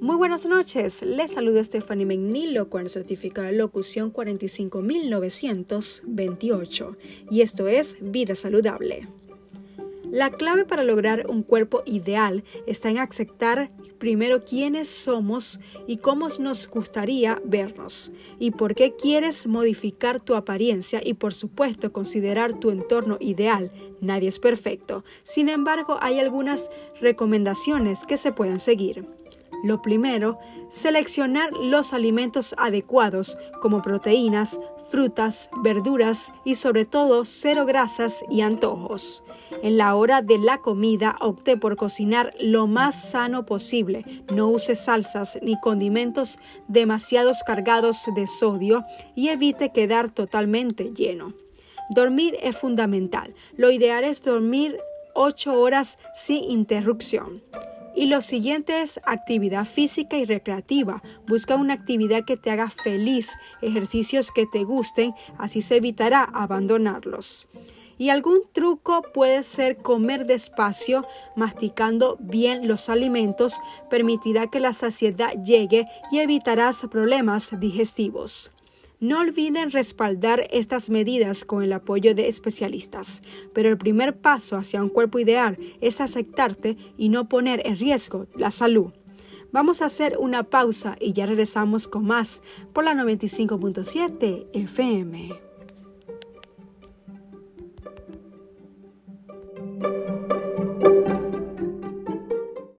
Muy buenas noches, les saluda Stephanie Menilo con el certificado de locución 45928 y esto es Vida Saludable. La clave para lograr un cuerpo ideal está en aceptar primero quiénes somos y cómo nos gustaría vernos y por qué quieres modificar tu apariencia y por supuesto considerar tu entorno ideal. Nadie es perfecto. Sin embargo, hay algunas recomendaciones que se pueden seguir. Lo primero, seleccionar los alimentos adecuados como proteínas, frutas, verduras y sobre todo cero grasas y antojos. En la hora de la comida opté por cocinar lo más sano posible. No use salsas ni condimentos demasiados cargados de sodio y evite quedar totalmente lleno. Dormir es fundamental. Lo ideal es dormir 8 horas sin interrupción. Y lo siguiente es actividad física y recreativa. Busca una actividad que te haga feliz, ejercicios que te gusten, así se evitará abandonarlos. Y algún truco puede ser comer despacio, masticando bien los alimentos, permitirá que la saciedad llegue y evitarás problemas digestivos. No olviden respaldar estas medidas con el apoyo de especialistas, pero el primer paso hacia un cuerpo ideal es aceptarte y no poner en riesgo la salud. Vamos a hacer una pausa y ya regresamos con más por la 95.7 FM.